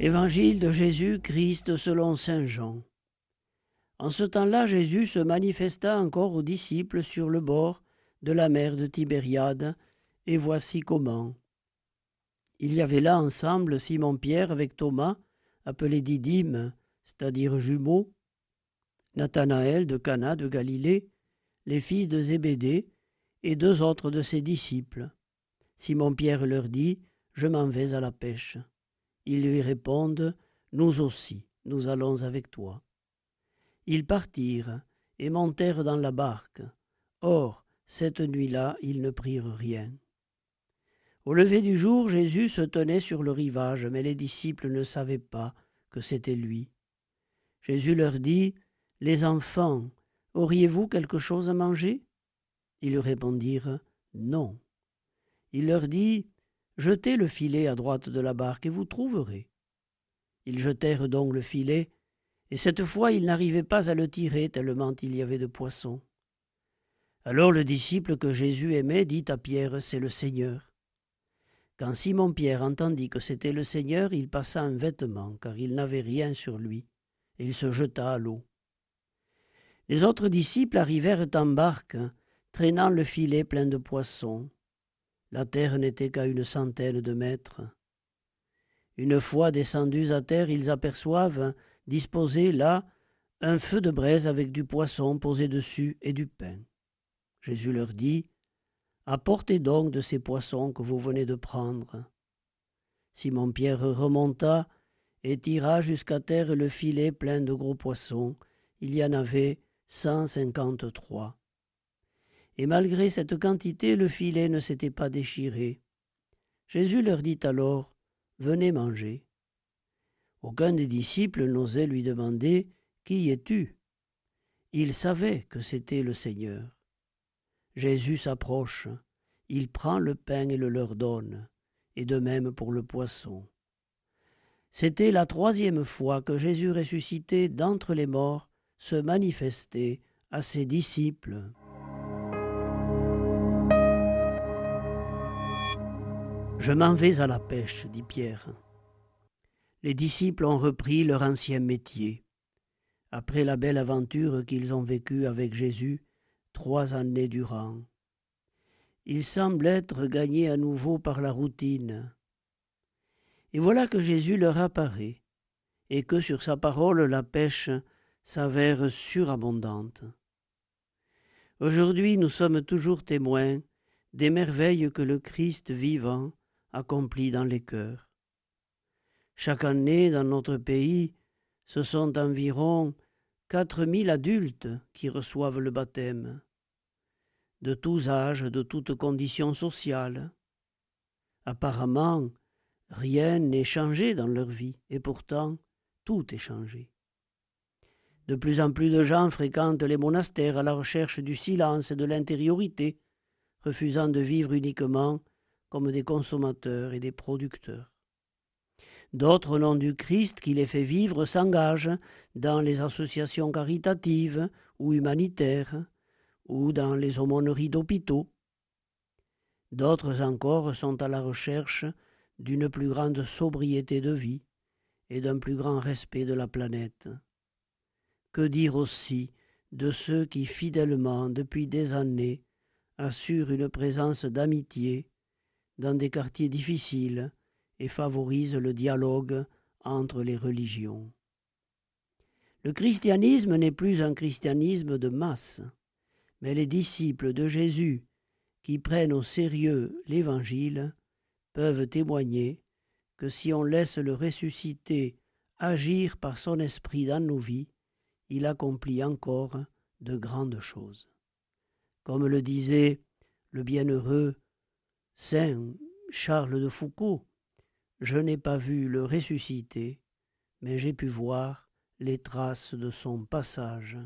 Évangile de Jésus-Christ selon Saint Jean. En ce temps-là, Jésus se manifesta encore aux disciples sur le bord de la mer de Tibériade, et voici comment. Il y avait là ensemble Simon-Pierre avec Thomas, appelé Didyme, c'est-à-dire jumeau, Nathanaël de Cana de Galilée, les fils de Zébédée, et deux autres de ses disciples. Simon-Pierre leur dit Je m'en vais à la pêche. Ils lui répondent Nous aussi, nous allons avec toi. Ils partirent et montèrent dans la barque. Or, cette nuit-là, ils ne prirent rien. Au lever du jour, Jésus se tenait sur le rivage, mais les disciples ne savaient pas que c'était lui. Jésus leur dit Les enfants, auriez-vous quelque chose à manger? Ils répondirent Non. Il leur dit Jetez le filet à droite de la barque et vous trouverez. Ils jetèrent donc le filet, et cette fois ils n'arrivaient pas à le tirer tellement il y avait de poissons. Alors le disciple que Jésus aimait dit à Pierre C'est le Seigneur. Quand Simon-Pierre entendit que c'était le Seigneur, il passa un vêtement, car il n'avait rien sur lui, et il se jeta à l'eau. Les autres disciples arrivèrent en barque, traînant le filet plein de poissons. La terre n'était qu'à une centaine de mètres. Une fois descendus à terre, ils aperçoivent, disposé là, un feu de braise avec du poisson posé dessus et du pain. Jésus leur dit, Apportez donc de ces poissons que vous venez de prendre. Simon-Pierre remonta et tira jusqu'à terre le filet plein de gros poissons. Il y en avait cent cinquante-trois et malgré cette quantité le filet ne s'était pas déchiré. Jésus leur dit alors Venez manger. Aucun des disciples n'osait lui demander Qui es-tu? Il savait que c'était le Seigneur. Jésus s'approche, il prend le pain et le leur donne, et de même pour le poisson. C'était la troisième fois que Jésus ressuscité d'entre les morts se manifestait à ses disciples. Je m'en vais à la pêche, dit Pierre. Les disciples ont repris leur ancien métier. Après la belle aventure qu'ils ont vécue avec Jésus trois années durant. Ils semblent être gagnés à nouveau par la routine. Et voilà que Jésus leur apparaît, et que sur sa parole la pêche s'avère surabondante. Aujourd'hui nous sommes toujours témoins des merveilles que le Christ vivant accompli dans les cœurs. Chaque année, dans notre pays, ce sont environ quatre mille adultes qui reçoivent le baptême, de tous âges, de toutes conditions sociales. Apparemment, rien n'est changé dans leur vie, et pourtant, tout est changé. De plus en plus de gens fréquentent les monastères à la recherche du silence et de l'intériorité, refusant de vivre uniquement comme des consommateurs et des producteurs. D'autres noms du Christ qui les fait vivre s'engagent dans les associations caritatives ou humanitaires ou dans les aumôneries d'hôpitaux. D'autres encore sont à la recherche d'une plus grande sobriété de vie et d'un plus grand respect de la planète. Que dire aussi de ceux qui fidèlement depuis des années assurent une présence d'amitié dans des quartiers difficiles et favorise le dialogue entre les religions. Le christianisme n'est plus un christianisme de masse, mais les disciples de Jésus qui prennent au sérieux l'Évangile peuvent témoigner que si on laisse le ressuscité agir par son esprit dans nos vies, il accomplit encore de grandes choses. Comme le disait le bienheureux Saint Charles de Foucault, je n'ai pas vu le ressuscité, mais j'ai pu voir les traces de son passage.